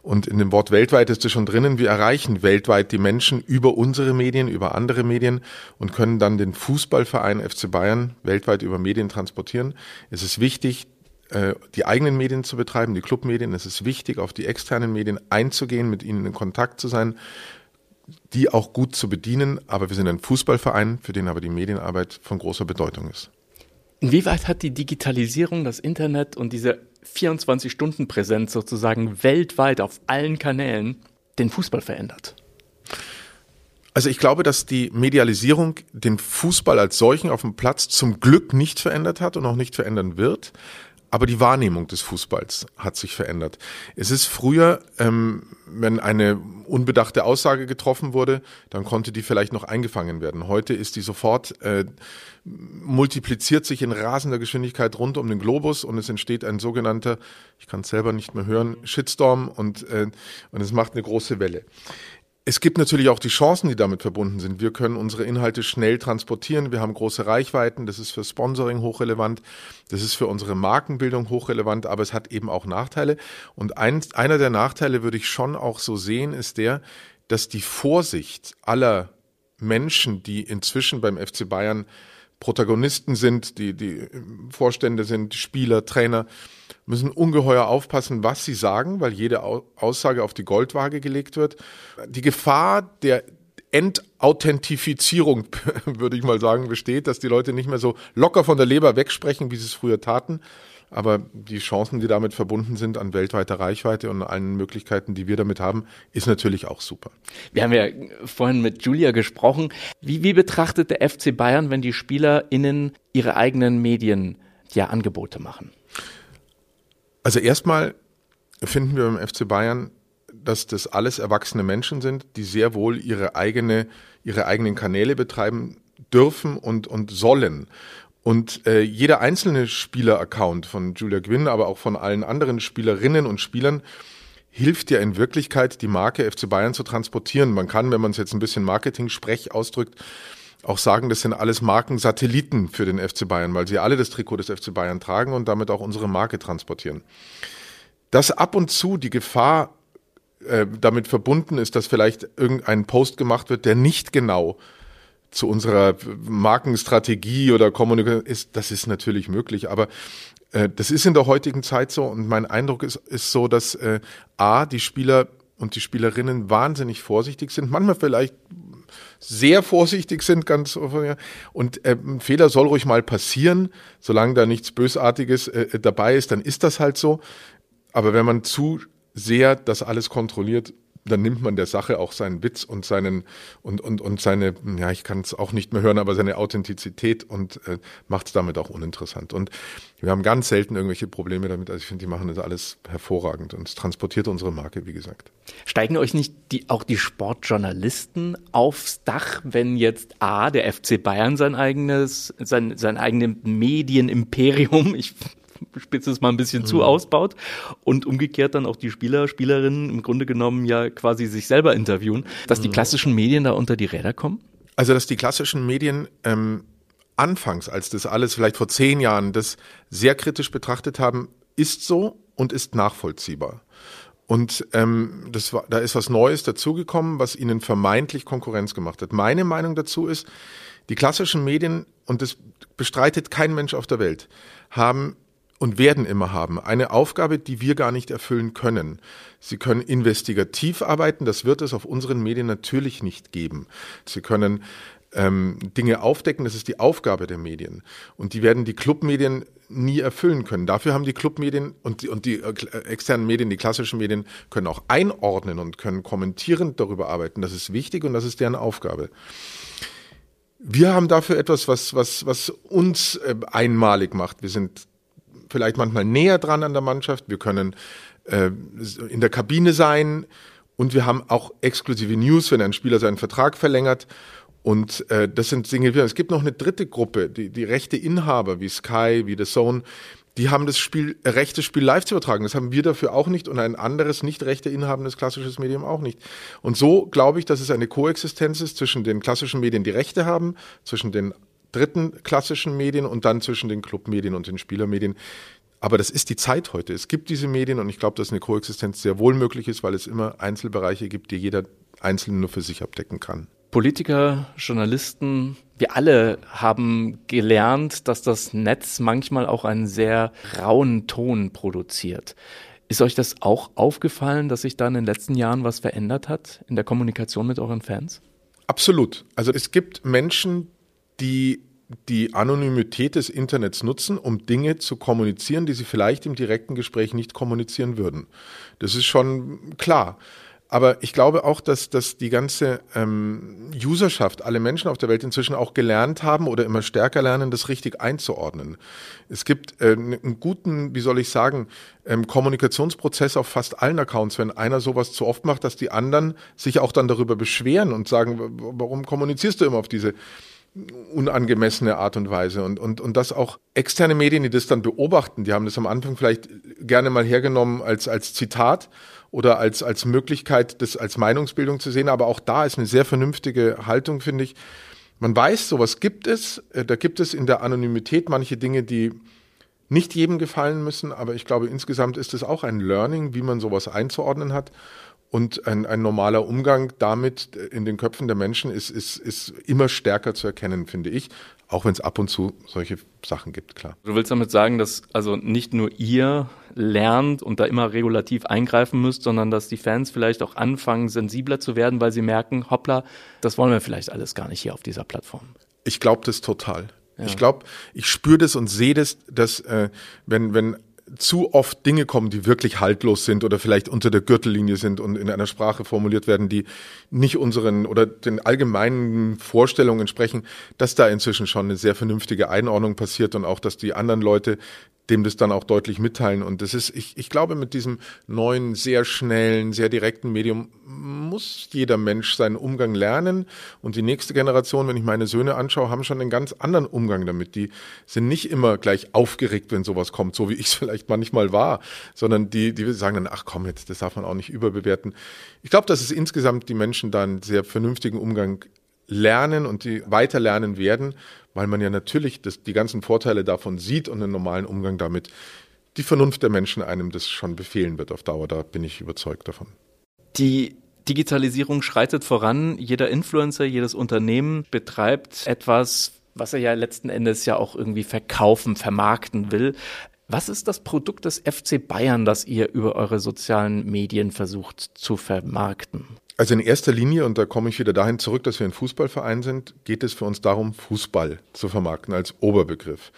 Und in dem Wort weltweit ist es schon drinnen. Wir erreichen weltweit die Menschen über unsere Medien, über andere Medien und können dann den Fußballverein FC Bayern weltweit über Medien transportieren. Es ist wichtig, die eigenen Medien zu betreiben, die Clubmedien. Es ist wichtig, auf die externen Medien einzugehen, mit ihnen in Kontakt zu sein, die auch gut zu bedienen. Aber wir sind ein Fußballverein, für den aber die Medienarbeit von großer Bedeutung ist. Inwieweit hat die Digitalisierung, das Internet und diese 24-Stunden-Präsenz sozusagen weltweit auf allen Kanälen den Fußball verändert? Also ich glaube, dass die Medialisierung den Fußball als solchen auf dem Platz zum Glück nicht verändert hat und auch nicht verändern wird. Aber die Wahrnehmung des Fußballs hat sich verändert. Es ist früher, ähm, wenn eine unbedachte Aussage getroffen wurde, dann konnte die vielleicht noch eingefangen werden. Heute ist die sofort, äh, multipliziert sich in rasender Geschwindigkeit rund um den Globus und es entsteht ein sogenannter, ich kann es selber nicht mehr hören, Shitstorm und, äh, und es macht eine große Welle. Es gibt natürlich auch die Chancen, die damit verbunden sind. Wir können unsere Inhalte schnell transportieren. Wir haben große Reichweiten. Das ist für Sponsoring hochrelevant. Das ist für unsere Markenbildung hochrelevant. Aber es hat eben auch Nachteile. Und ein, einer der Nachteile würde ich schon auch so sehen, ist der, dass die Vorsicht aller Menschen, die inzwischen beim FC Bayern Protagonisten sind, die, die Vorstände sind, Spieler, Trainer, müssen ungeheuer aufpassen, was sie sagen, weil jede Aussage auf die Goldwaage gelegt wird. Die Gefahr der Entauthentifizierung, würde ich mal sagen, besteht, dass die Leute nicht mehr so locker von der Leber wegsprechen, wie sie es früher taten. Aber die Chancen, die damit verbunden sind an weltweiter Reichweite und allen Möglichkeiten, die wir damit haben, ist natürlich auch super. Wir haben ja vorhin mit Julia gesprochen. Wie, wie betrachtet der FC Bayern, wenn die SpielerInnen ihre eigenen Medien ja Angebote machen? Also erstmal finden wir beim FC Bayern, dass das alles erwachsene Menschen sind, die sehr wohl ihre eigene, ihre eigenen Kanäle betreiben dürfen und, und sollen. Und äh, jeder einzelne Spieler-Account von Julia Gwynn, aber auch von allen anderen Spielerinnen und Spielern, hilft ja in Wirklichkeit, die Marke FC Bayern zu transportieren. Man kann, wenn man es jetzt ein bisschen Marketing-Sprech ausdrückt, auch sagen, das sind alles Markensatelliten für den FC Bayern, weil sie alle das Trikot des FC Bayern tragen und damit auch unsere Marke transportieren. Dass ab und zu die Gefahr äh, damit verbunden ist, dass vielleicht irgendein Post gemacht wird, der nicht genau zu unserer Markenstrategie oder Kommunikation ist, das ist natürlich möglich, aber äh, das ist in der heutigen Zeit so und mein Eindruck ist, ist so, dass äh, A, die Spieler und die Spielerinnen wahnsinnig vorsichtig sind, manchmal vielleicht sehr vorsichtig sind, ganz und äh, ein Fehler soll ruhig mal passieren, solange da nichts Bösartiges äh, dabei ist, dann ist das halt so. Aber wenn man zu sehr das alles kontrolliert, dann nimmt man der Sache auch seinen Witz und seinen und und und seine ja ich kann es auch nicht mehr hören aber seine Authentizität und äh, macht es damit auch uninteressant. Und wir haben ganz selten irgendwelche Probleme damit. Also ich finde die machen das alles hervorragend und es transportiert unsere Marke wie gesagt. Steigen euch nicht die auch die Sportjournalisten aufs Dach wenn jetzt a der FC Bayern sein eigenes sein sein eigenes Medienimperium ich spitze es mal ein bisschen mhm. zu ausbaut und umgekehrt dann auch die Spieler, Spielerinnen im Grunde genommen ja quasi sich selber interviewen, dass die mhm. klassischen Medien da unter die Räder kommen? Also, dass die klassischen Medien ähm, anfangs, als das alles vielleicht vor zehn Jahren das sehr kritisch betrachtet haben, ist so und ist nachvollziehbar. Und ähm, das war, da ist was Neues dazugekommen, was ihnen vermeintlich Konkurrenz gemacht hat. Meine Meinung dazu ist, die klassischen Medien, und das bestreitet kein Mensch auf der Welt, haben und werden immer haben. Eine Aufgabe, die wir gar nicht erfüllen können. Sie können investigativ arbeiten, das wird es auf unseren Medien natürlich nicht geben. Sie können ähm, Dinge aufdecken, das ist die Aufgabe der Medien. Und die werden die Clubmedien nie erfüllen können. Dafür haben die Clubmedien und die, und die äh, externen Medien, die klassischen Medien, können auch einordnen und können kommentierend darüber arbeiten. Das ist wichtig und das ist deren Aufgabe. Wir haben dafür etwas, was, was, was uns äh, einmalig macht. Wir sind vielleicht manchmal näher dran an der Mannschaft. Wir können äh, in der Kabine sein und wir haben auch exklusive News, wenn ein Spieler seinen Vertrag verlängert. Und äh, das sind Dinge, es gibt noch eine dritte Gruppe, die, die rechte Inhaber wie Sky, wie The Zone, die haben das Spiel, äh, rechtes Spiel live zu übertragen. Das haben wir dafür auch nicht und ein anderes nicht rechte inhabendes klassisches Medium auch nicht. Und so glaube ich, dass es eine Koexistenz ist zwischen den klassischen Medien, die Rechte haben, zwischen den dritten klassischen Medien und dann zwischen den Clubmedien und den Spielermedien. Aber das ist die Zeit heute. Es gibt diese Medien und ich glaube, dass eine Koexistenz sehr wohl möglich ist, weil es immer Einzelbereiche gibt, die jeder Einzelne nur für sich abdecken kann. Politiker, Journalisten, wir alle haben gelernt, dass das Netz manchmal auch einen sehr rauen Ton produziert. Ist euch das auch aufgefallen, dass sich da in den letzten Jahren was verändert hat in der Kommunikation mit euren Fans? Absolut. Also es gibt Menschen, die die Anonymität des Internets nutzen, um Dinge zu kommunizieren, die sie vielleicht im direkten Gespräch nicht kommunizieren würden. Das ist schon klar. Aber ich glaube auch, dass, dass die ganze ähm, Userschaft, alle Menschen auf der Welt inzwischen auch gelernt haben oder immer stärker lernen, das richtig einzuordnen. Es gibt äh, einen guten, wie soll ich sagen, ähm, Kommunikationsprozess auf fast allen Accounts, wenn einer sowas zu oft macht, dass die anderen sich auch dann darüber beschweren und sagen, warum kommunizierst du immer auf diese unangemessene Art und Weise und, und, und das auch externe Medien, die das dann beobachten, die haben das am Anfang vielleicht gerne mal hergenommen als, als Zitat oder als, als Möglichkeit, das als Meinungsbildung zu sehen, aber auch da ist eine sehr vernünftige Haltung, finde ich. Man weiß, sowas gibt es, äh, da gibt es in der Anonymität manche Dinge, die nicht jedem gefallen müssen, aber ich glaube, insgesamt ist es auch ein Learning, wie man sowas einzuordnen hat. Und ein, ein normaler Umgang damit in den Köpfen der Menschen ist, ist, ist immer stärker zu erkennen, finde ich. Auch wenn es ab und zu solche Sachen gibt, klar. Du willst damit sagen, dass also nicht nur ihr lernt und da immer regulativ eingreifen müsst, sondern dass die Fans vielleicht auch anfangen, sensibler zu werden, weil sie merken, hoppla, das wollen wir vielleicht alles gar nicht hier auf dieser Plattform. Ich glaube das total. Ja. Ich glaube, ich spüre das und sehe das, dass äh, wenn, wenn zu oft Dinge kommen, die wirklich haltlos sind oder vielleicht unter der Gürtellinie sind und in einer Sprache formuliert werden, die nicht unseren oder den allgemeinen Vorstellungen entsprechen, dass da inzwischen schon eine sehr vernünftige Einordnung passiert und auch, dass die anderen Leute dem das dann auch deutlich mitteilen. Und das ist, ich, ich glaube, mit diesem neuen, sehr schnellen, sehr direkten Medium muss jeder Mensch seinen Umgang lernen. Und die nächste Generation, wenn ich meine Söhne anschaue, haben schon einen ganz anderen Umgang damit. Die sind nicht immer gleich aufgeregt, wenn sowas kommt, so wie ich es vielleicht manchmal war, sondern die, die sagen dann, ach komm jetzt, das darf man auch nicht überbewerten. Ich glaube, dass es insgesamt die Menschen da einen sehr vernünftigen Umgang lernen und die weiter lernen werden weil man ja natürlich das, die ganzen Vorteile davon sieht und einen normalen Umgang damit die Vernunft der Menschen einem das schon befehlen wird auf Dauer. Da bin ich überzeugt davon. Die, Digitalisierung schreitet voran. Jeder Influencer, jedes Unternehmen betreibt etwas, was er ja letzten Endes ja auch irgendwie verkaufen, vermarkten will. Was ist das Produkt des FC Bayern, das ihr über eure sozialen Medien versucht zu vermarkten? Also in erster Linie, und da komme ich wieder dahin zurück, dass wir ein Fußballverein sind, geht es für uns darum, Fußball zu vermarkten als Oberbegriff.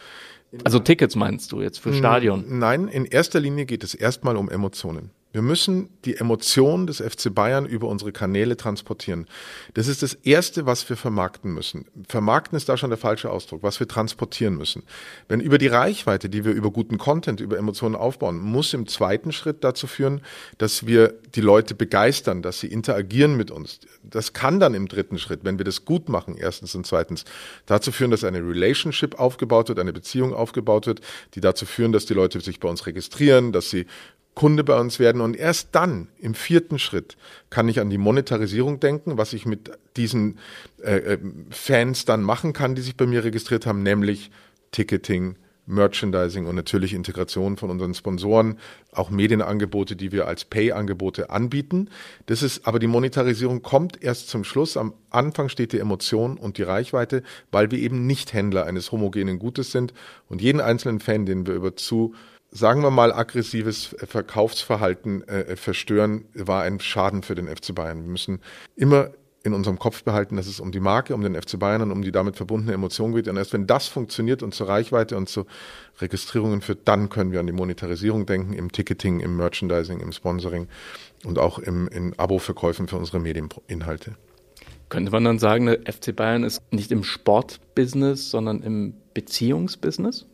Also Tickets meinst du jetzt für Stadion? Nein, in erster Linie geht es erstmal um Emotionen. Wir müssen die Emotionen des FC Bayern über unsere Kanäle transportieren. Das ist das Erste, was wir vermarkten müssen. Vermarkten ist da schon der falsche Ausdruck, was wir transportieren müssen. Wenn über die Reichweite, die wir über guten Content, über Emotionen aufbauen, muss im zweiten Schritt dazu führen, dass wir die Leute begeistern, dass sie interagieren mit uns. Das kann dann im dritten Schritt, wenn wir das gut machen, erstens und zweitens, dazu führen, dass eine Relationship aufgebaut wird, eine Beziehung aufgebaut wird, die dazu führen, dass die Leute sich bei uns registrieren, dass sie Kunde bei uns werden. Und erst dann, im vierten Schritt, kann ich an die Monetarisierung denken, was ich mit diesen äh, äh, Fans dann machen kann, die sich bei mir registriert haben, nämlich Ticketing, Merchandising und natürlich Integration von unseren Sponsoren, auch Medienangebote, die wir als Pay-Angebote anbieten. Das ist, aber die Monetarisierung kommt erst zum Schluss. Am Anfang steht die Emotion und die Reichweite, weil wir eben nicht Händler eines homogenen Gutes sind und jeden einzelnen Fan, den wir über zu sagen wir mal, aggressives Verkaufsverhalten äh, verstören, war ein Schaden für den FC Bayern. Wir müssen immer in unserem Kopf behalten, dass es um die Marke, um den FC Bayern und um die damit verbundene Emotion geht. Und erst wenn das funktioniert und zur Reichweite und zu Registrierungen führt, dann können wir an die Monetarisierung denken, im Ticketing, im Merchandising, im Sponsoring und auch im, in Abo-Verkäufen für unsere Medieninhalte. Könnte man dann sagen, der FC Bayern ist nicht im Sportbusiness, sondern im Beziehungsbusiness?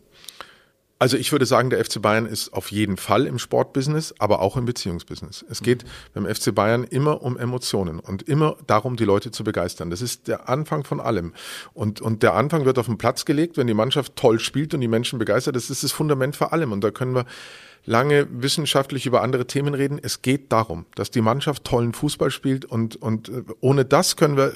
Also ich würde sagen, der FC Bayern ist auf jeden Fall im Sportbusiness, aber auch im Beziehungsbusiness. Es geht beim FC Bayern immer um Emotionen und immer darum, die Leute zu begeistern. Das ist der Anfang von allem. Und, und der Anfang wird auf den Platz gelegt, wenn die Mannschaft toll spielt und die Menschen begeistert. Das ist das Fundament vor allem. Und da können wir lange wissenschaftlich über andere Themen reden. Es geht darum, dass die Mannschaft tollen Fußball spielt und, und äh, ohne das können wir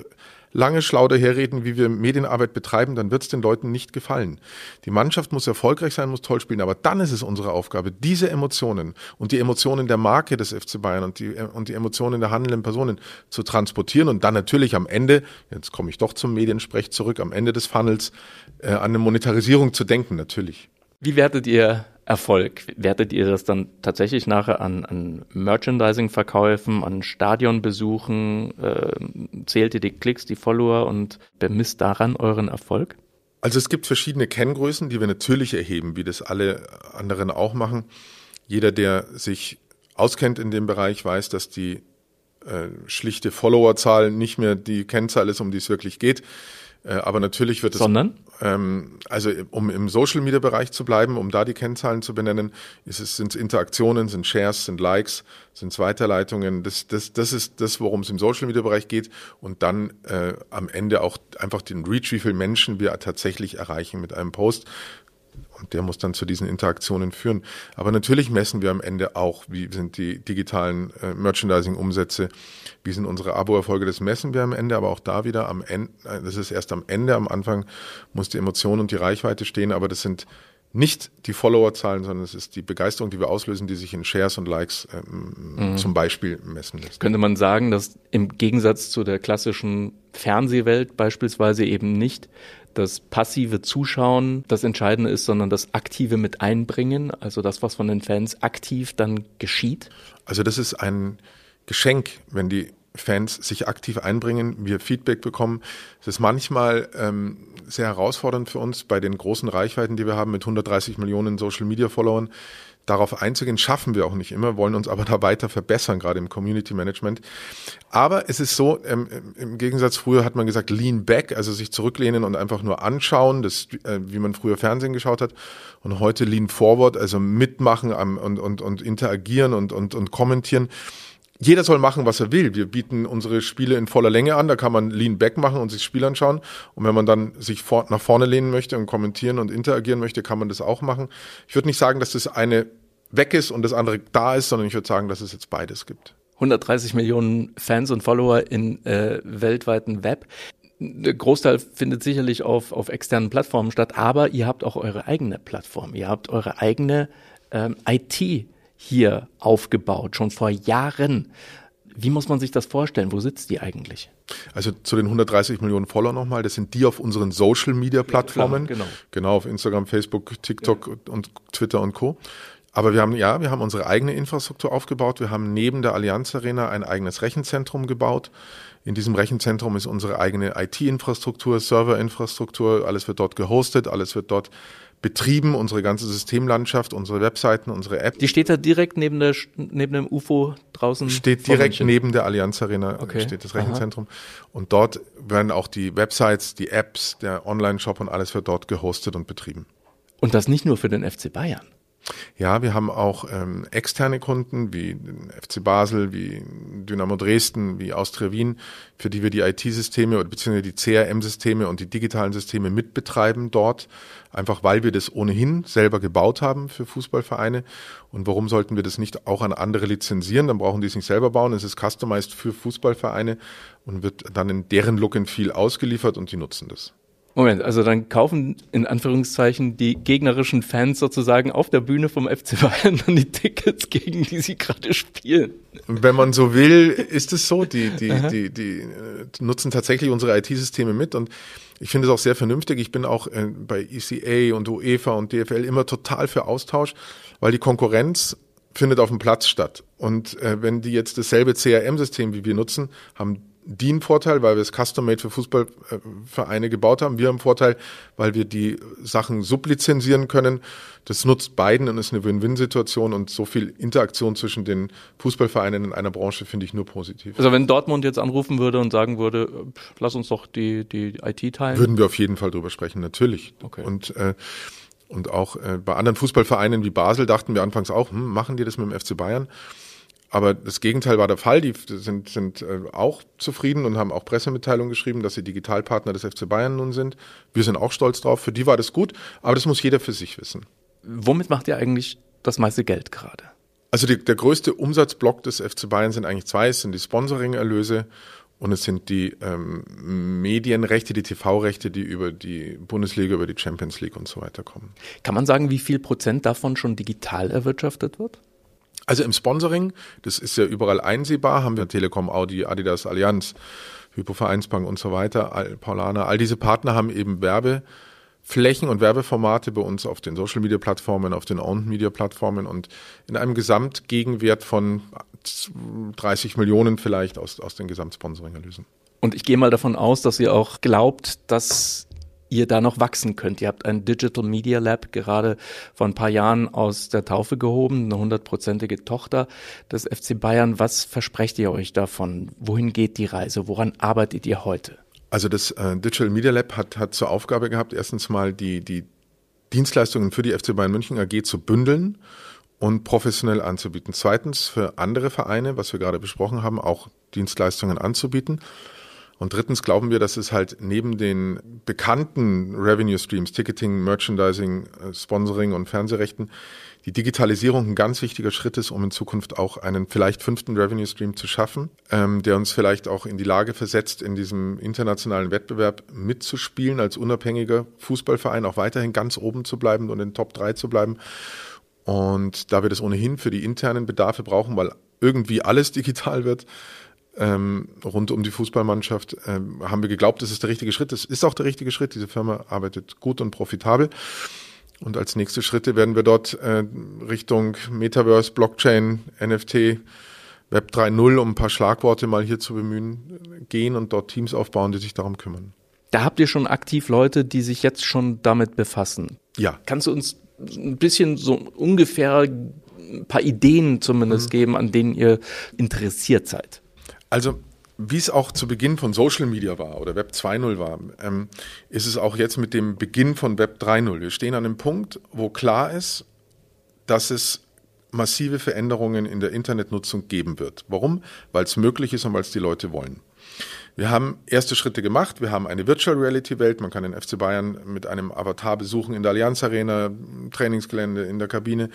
lange schlau daherreden, wie wir Medienarbeit betreiben, dann wird es den Leuten nicht gefallen. Die Mannschaft muss erfolgreich sein, muss toll spielen, aber dann ist es unsere Aufgabe, diese Emotionen und die Emotionen der Marke des FC Bayern und die, und die Emotionen der handelnden Personen zu transportieren und dann natürlich am Ende, jetzt komme ich doch zum Mediensprech zurück, am Ende des Funnels äh, an eine Monetarisierung zu denken, natürlich. Wie wertet ihr Erfolg? Wertet ihr das dann tatsächlich nachher an, an Merchandising-Verkäufen, an Stadionbesuchen? Äh, zählt ihr die Klicks, die Follower und bemisst daran euren Erfolg? Also es gibt verschiedene Kenngrößen, die wir natürlich erheben, wie das alle anderen auch machen. Jeder, der sich auskennt in dem Bereich, weiß, dass die äh, schlichte Followerzahl nicht mehr die Kennzahl ist, um die es wirklich geht. Äh, aber natürlich wird es. Sondern? Ähm, also um im Social Media Bereich zu bleiben, um da die Kennzahlen zu benennen, ist es sind Interaktionen, sind Shares, sind Likes, sind Weiterleitungen. Das, das, das ist das, worum es im Social Media Bereich geht. Und dann äh, am Ende auch einfach den Reach, wie viele Menschen wir tatsächlich erreichen mit einem Post. Und der muss dann zu diesen Interaktionen führen. Aber natürlich messen wir am Ende auch, wie sind die digitalen äh, Merchandising-Umsätze, wie sind unsere Abo-Erfolge. Das messen wir am Ende, aber auch da wieder am Ende, äh, das ist erst am Ende, am Anfang muss die Emotion und die Reichweite stehen, aber das sind nicht die Followerzahlen, sondern es ist die Begeisterung, die wir auslösen, die sich in Shares und Likes ähm, mhm. zum Beispiel messen lässt. Könnte man sagen, dass im Gegensatz zu der klassischen Fernsehwelt beispielsweise eben nicht das passive Zuschauen das Entscheidende ist, sondern das aktive mit einbringen, also das, was von den Fans aktiv dann geschieht? Also das ist ein Geschenk, wenn die Fans sich aktiv einbringen, wir Feedback bekommen. Es ist manchmal ähm, sehr herausfordernd für uns bei den großen Reichweiten, die wir haben mit 130 Millionen Social Media Followern, darauf einzugehen, schaffen wir auch nicht immer, wollen uns aber da weiter verbessern, gerade im Community Management. Aber es ist so, ähm, im Gegensatz früher hat man gesagt, lean back, also sich zurücklehnen und einfach nur anschauen, das, äh, wie man früher Fernsehen geschaut hat. Und heute lean forward, also mitmachen am, und, und, und interagieren und, und, und kommentieren jeder soll machen, was er will. Wir bieten unsere Spiele in voller Länge an. Da kann man Lean Back machen und sich das Spiel anschauen. Und wenn man dann sich vor, nach vorne lehnen möchte und kommentieren und interagieren möchte, kann man das auch machen. Ich würde nicht sagen, dass das eine weg ist und das andere da ist, sondern ich würde sagen, dass es jetzt beides gibt. 130 Millionen Fans und Follower in äh, weltweiten Web. Der Großteil findet sicherlich auf, auf externen Plattformen statt, aber ihr habt auch eure eigene Plattform. Ihr habt eure eigene ähm, IT hier aufgebaut, schon vor Jahren. Wie muss man sich das vorstellen? Wo sitzt die eigentlich? Also zu den 130 Millionen Follower nochmal, das sind die auf unseren Social Media Plattformen. Ja, genau. Genau, auf Instagram, Facebook, TikTok ja. und Twitter und Co. Aber wir haben, ja, wir haben unsere eigene Infrastruktur aufgebaut. Wir haben neben der Allianz Arena ein eigenes Rechenzentrum gebaut. In diesem Rechenzentrum ist unsere eigene IT-Infrastruktur, Serverinfrastruktur. Alles wird dort gehostet, alles wird dort betrieben, unsere ganze Systemlandschaft, unsere Webseiten, unsere App. Die steht da direkt neben, der, neben dem UFO draußen? Steht direkt neben der Allianz Arena, okay. steht das Rechenzentrum. Aha. Und dort werden auch die Websites, die Apps, der Online-Shop und alles wird dort gehostet und betrieben. Und das nicht nur für den FC Bayern? Ja, wir haben auch ähm, externe Kunden wie FC Basel, wie Dynamo Dresden, wie Austria Wien, für die wir die IT-Systeme bzw. die CRM-Systeme und die digitalen Systeme mitbetreiben dort, einfach weil wir das ohnehin selber gebaut haben für Fußballvereine. Und warum sollten wir das nicht auch an andere lizenzieren? Dann brauchen die es nicht selber bauen. Es ist customized für Fußballvereine und wird dann in deren Look and Feel ausgeliefert und die nutzen das. Moment, also dann kaufen in Anführungszeichen die gegnerischen Fans sozusagen auf der Bühne vom FC Bayern dann die Tickets, gegen die sie gerade spielen. Wenn man so will, ist es so. Die, die, die, die, äh, nutzen tatsächlich unsere IT-Systeme mit und ich finde es auch sehr vernünftig. Ich bin auch äh, bei ECA und UEFA und DFL immer total für Austausch, weil die Konkurrenz findet auf dem Platz statt. Und äh, wenn die jetzt dasselbe CRM-System wie wir nutzen, haben die einen Vorteil, weil wir es custom-made für Fußballvereine gebaut haben. Wir haben einen Vorteil, weil wir die Sachen sublizenzieren können. Das nutzt beiden und ist eine Win-Win-Situation und so viel Interaktion zwischen den Fußballvereinen in einer Branche finde ich nur positiv. Also wenn Dortmund jetzt anrufen würde und sagen würde, lass uns doch die, die IT teilen. Würden wir auf jeden Fall drüber sprechen, natürlich. Okay. Und äh, und auch äh, bei anderen Fußballvereinen wie Basel dachten wir anfangs auch, hm, machen die das mit dem FC Bayern? Aber das Gegenteil war der Fall. Die sind, sind äh, auch zufrieden und haben auch Pressemitteilungen geschrieben, dass sie Digitalpartner des FC Bayern nun sind. Wir sind auch stolz drauf. Für die war das gut, aber das muss jeder für sich wissen. Womit macht ihr eigentlich das meiste Geld gerade? Also die, der größte Umsatzblock des FC Bayern sind eigentlich zwei. Es sind die Sponsoring-Erlöse und es sind die ähm, Medienrechte, die TV-Rechte, die über die Bundesliga, über die Champions League und so weiter kommen. Kann man sagen, wie viel Prozent davon schon digital erwirtschaftet wird? Also im Sponsoring, das ist ja überall einsehbar, haben wir Telekom, Audi, Adidas, Allianz, Hypovereinsbank und so weiter, Paulana, all diese Partner haben eben Werbeflächen und Werbeformate bei uns auf den Social Media Plattformen, auf den Owned Media Plattformen und in einem Gesamtgegenwert von 30 Millionen vielleicht aus, aus den Gesamtsponsoring-Erlösen. Und ich gehe mal davon aus, dass ihr auch glaubt, dass ihr da noch wachsen könnt. Ihr habt ein Digital Media Lab gerade vor ein paar Jahren aus der Taufe gehoben, eine hundertprozentige Tochter des FC Bayern. Was versprecht ihr euch davon? Wohin geht die Reise? Woran arbeitet ihr heute? Also das äh, Digital Media Lab hat, hat zur Aufgabe gehabt, erstens mal die, die Dienstleistungen für die FC Bayern München AG zu bündeln und professionell anzubieten. Zweitens für andere Vereine, was wir gerade besprochen haben, auch Dienstleistungen anzubieten. Und drittens glauben wir, dass es halt neben den bekannten Revenue Streams, Ticketing, Merchandising, äh, Sponsoring und Fernsehrechten, die Digitalisierung ein ganz wichtiger Schritt ist, um in Zukunft auch einen vielleicht fünften Revenue Stream zu schaffen, ähm, der uns vielleicht auch in die Lage versetzt, in diesem internationalen Wettbewerb mitzuspielen, als unabhängiger Fußballverein auch weiterhin ganz oben zu bleiben und in den Top 3 zu bleiben. Und da wir das ohnehin für die internen Bedarfe brauchen, weil irgendwie alles digital wird, ähm, rund um die Fußballmannschaft, ähm, haben wir geglaubt, das ist der richtige Schritt. Das ist auch der richtige Schritt. Diese Firma arbeitet gut und profitabel. Und als nächste Schritte werden wir dort äh, Richtung Metaverse, Blockchain, NFT, Web 3.0, um ein paar Schlagworte mal hier zu bemühen, gehen und dort Teams aufbauen, die sich darum kümmern. Da habt ihr schon aktiv Leute, die sich jetzt schon damit befassen. Ja. Kannst du uns ein bisschen so ungefähr ein paar Ideen zumindest mhm. geben, an denen ihr interessiert seid? Also wie es auch zu Beginn von Social Media war oder Web 2.0 war, ähm, ist es auch jetzt mit dem Beginn von Web 3.0. Wir stehen an einem Punkt, wo klar ist, dass es massive Veränderungen in der Internetnutzung geben wird. Warum? Weil es möglich ist und weil es die Leute wollen. Wir haben erste Schritte gemacht. Wir haben eine Virtual Reality Welt. Man kann den FC Bayern mit einem Avatar besuchen in der Allianz Arena, Trainingsgelände, in der Kabine.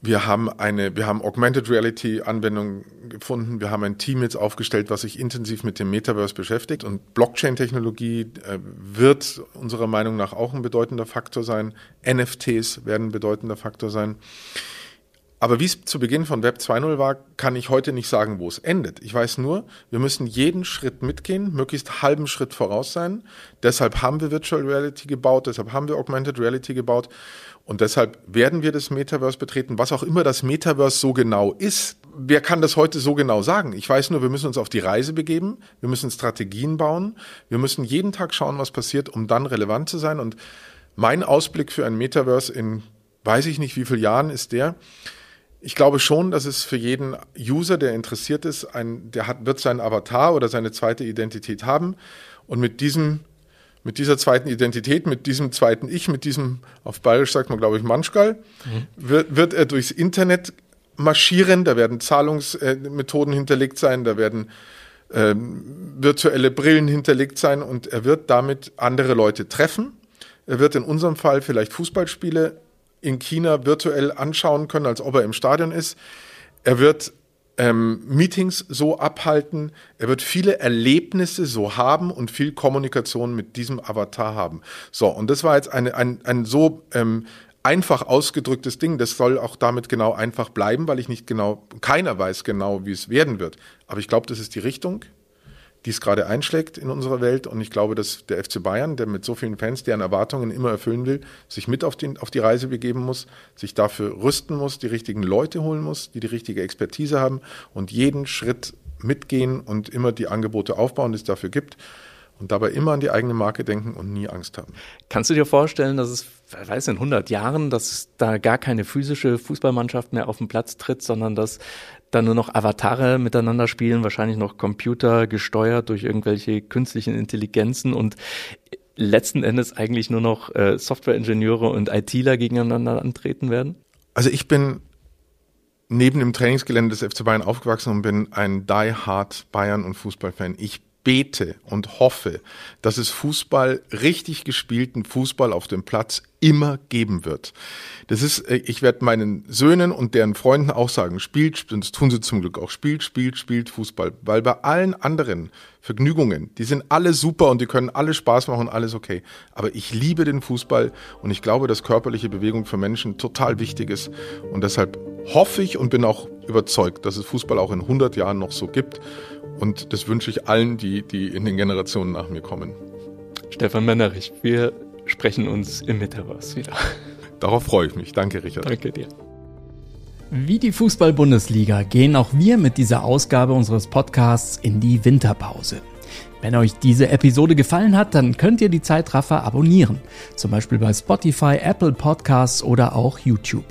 Wir haben eine, wir haben Augmented Reality Anwendungen gefunden. Wir haben ein Team jetzt aufgestellt, was sich intensiv mit dem Metaverse beschäftigt. Und Blockchain-Technologie äh, wird unserer Meinung nach auch ein bedeutender Faktor sein. NFTs werden ein bedeutender Faktor sein. Aber wie es zu Beginn von Web 2.0 war, kann ich heute nicht sagen, wo es endet. Ich weiß nur, wir müssen jeden Schritt mitgehen, möglichst halben Schritt voraus sein. Deshalb haben wir Virtual Reality gebaut, deshalb haben wir Augmented Reality gebaut und deshalb werden wir das Metaverse betreten, was auch immer das Metaverse so genau ist. Wer kann das heute so genau sagen? Ich weiß nur, wir müssen uns auf die Reise begeben, wir müssen Strategien bauen, wir müssen jeden Tag schauen, was passiert, um dann relevant zu sein. Und mein Ausblick für ein Metaverse in weiß ich nicht wie viele Jahren ist der, ich glaube schon, dass es für jeden User, der interessiert ist, ein, der hat, wird seinen Avatar oder seine zweite Identität haben. Und mit diesem, mit dieser zweiten Identität, mit diesem zweiten Ich, mit diesem, auf Bayerisch sagt man, glaube ich, Manschgal, mhm. wird, wird er durchs Internet marschieren. Da werden Zahlungsmethoden hinterlegt sein, da werden ähm, virtuelle Brillen hinterlegt sein und er wird damit andere Leute treffen. Er wird in unserem Fall vielleicht Fußballspiele in China virtuell anschauen können, als ob er im Stadion ist. Er wird ähm, Meetings so abhalten. Er wird viele Erlebnisse so haben und viel Kommunikation mit diesem Avatar haben. So, und das war jetzt eine, ein, ein so ähm, einfach ausgedrücktes Ding. Das soll auch damit genau einfach bleiben, weil ich nicht genau, keiner weiß genau, wie es werden wird. Aber ich glaube, das ist die Richtung die es gerade einschlägt in unserer Welt. Und ich glaube, dass der FC Bayern, der mit so vielen Fans, deren Erwartungen immer erfüllen will, sich mit auf, den, auf die Reise begeben muss, sich dafür rüsten muss, die richtigen Leute holen muss, die die richtige Expertise haben und jeden Schritt mitgehen und immer die Angebote aufbauen, die es dafür gibt und dabei immer an die eigene Marke denken und nie Angst haben. Kannst du dir vorstellen, dass es, wer weiß, in 100 Jahren, dass da gar keine physische Fußballmannschaft mehr auf den Platz tritt, sondern dass da nur noch Avatare miteinander spielen, wahrscheinlich noch Computer gesteuert durch irgendwelche künstlichen Intelligenzen und letzten Endes eigentlich nur noch äh, Softwareingenieure und ITler gegeneinander antreten werden? Also ich bin neben dem Trainingsgelände des FC Bayern aufgewachsen und bin ein die-hard Bayern- und Fußballfan. Ich bete und hoffe, dass es Fußball, richtig gespielten Fußball auf dem Platz immer geben wird. Das ist, äh, ich werde meinen Söhnen und deren Freunden auch sagen, spielt, das tun sie zum Glück auch, spielt, spielt, spielt Fußball. Weil bei allen anderen Vergnügungen, die sind alle super und die können alle Spaß machen, alles okay. Aber ich liebe den Fußball und ich glaube, dass körperliche Bewegung für Menschen total wichtig ist. Und deshalb hoffe ich und bin auch überzeugt, dass es Fußball auch in 100 Jahren noch so gibt. Und das wünsche ich allen, die, die in den Generationen nach mir kommen. Stefan Mennerich, wir sprechen uns im Metaverse wieder. Darauf freue ich mich. Danke, Richard. Danke dir. Wie die Fußball-Bundesliga gehen auch wir mit dieser Ausgabe unseres Podcasts in die Winterpause. Wenn euch diese Episode gefallen hat, dann könnt ihr die Zeitraffer abonnieren. Zum Beispiel bei Spotify, Apple Podcasts oder auch YouTube.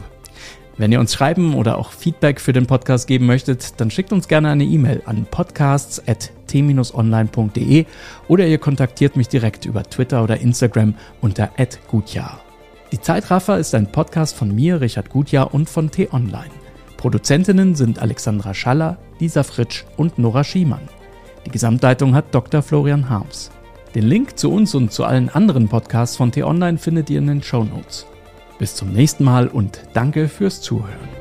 Wenn ihr uns schreiben oder auch Feedback für den Podcast geben möchtet, dann schickt uns gerne eine E-Mail an podcasts.t-online.de oder ihr kontaktiert mich direkt über Twitter oder Instagram unter @gutjahr. Die Zeitraffer ist ein Podcast von mir, Richard Gutjahr und von T-Online. Produzentinnen sind Alexandra Schaller, Lisa Fritsch und Nora Schiemann. Die Gesamtleitung hat Dr. Florian Harms. Den Link zu uns und zu allen anderen Podcasts von T-Online findet ihr in den Show Notes. Bis zum nächsten Mal und danke fürs Zuhören.